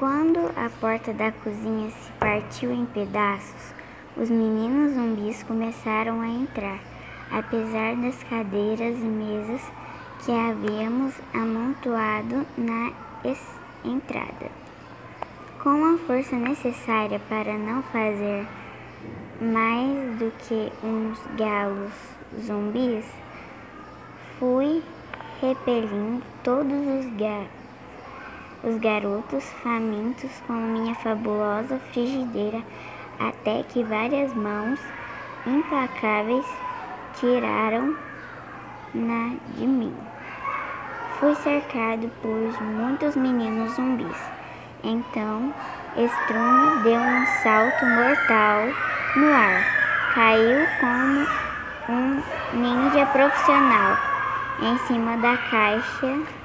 Quando a porta da cozinha se partiu em pedaços, os meninos zumbis começaram a entrar, apesar das cadeiras e mesas que havíamos amontoado na entrada. Com a força necessária para não fazer mais do que uns galos zumbis, fui repelindo todos os, ga os garotos famintos com minha fabulosa frigideira até que várias mãos implacáveis tiraram na de mim. Fui cercado por muitos meninos zumbis. Então, Strume deu um salto mortal no ar. Caiu como um ninja profissional em cima da caixa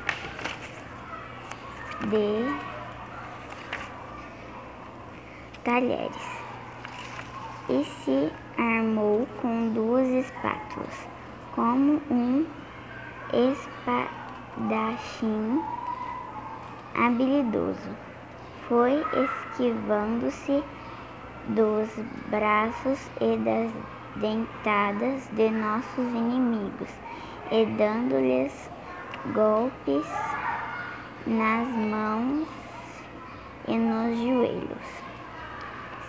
de talheres e se armou com duas espátulas, como um espadachim habilidoso. Foi esquivando-se dos braços e das dentadas de nossos inimigos e dando-lhes golpes nas mãos e nos joelhos.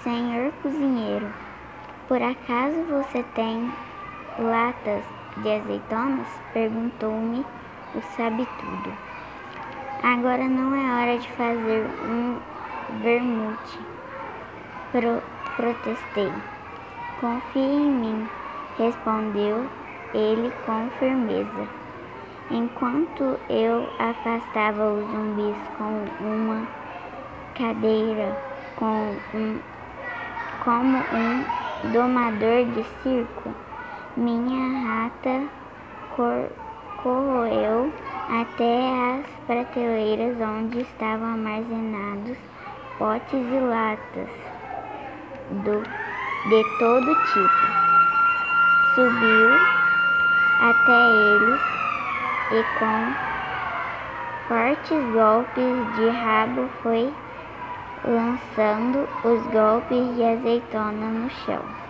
Senhor cozinheiro, por acaso você tem latas de azeitonas? Perguntou-me o sabe-tudo. Agora não é hora de fazer um vermute, Pro, protestei. Confie em mim, respondeu ele com firmeza. Enquanto eu afastava os zumbis com uma cadeira, com um, como um domador de circo, minha rata cor, corroeu até as prateleiras onde estavam armazenados potes e latas do, de todo tipo. Subiu até eles e com fortes golpes de rabo foi lançando os golpes de azeitona no chão.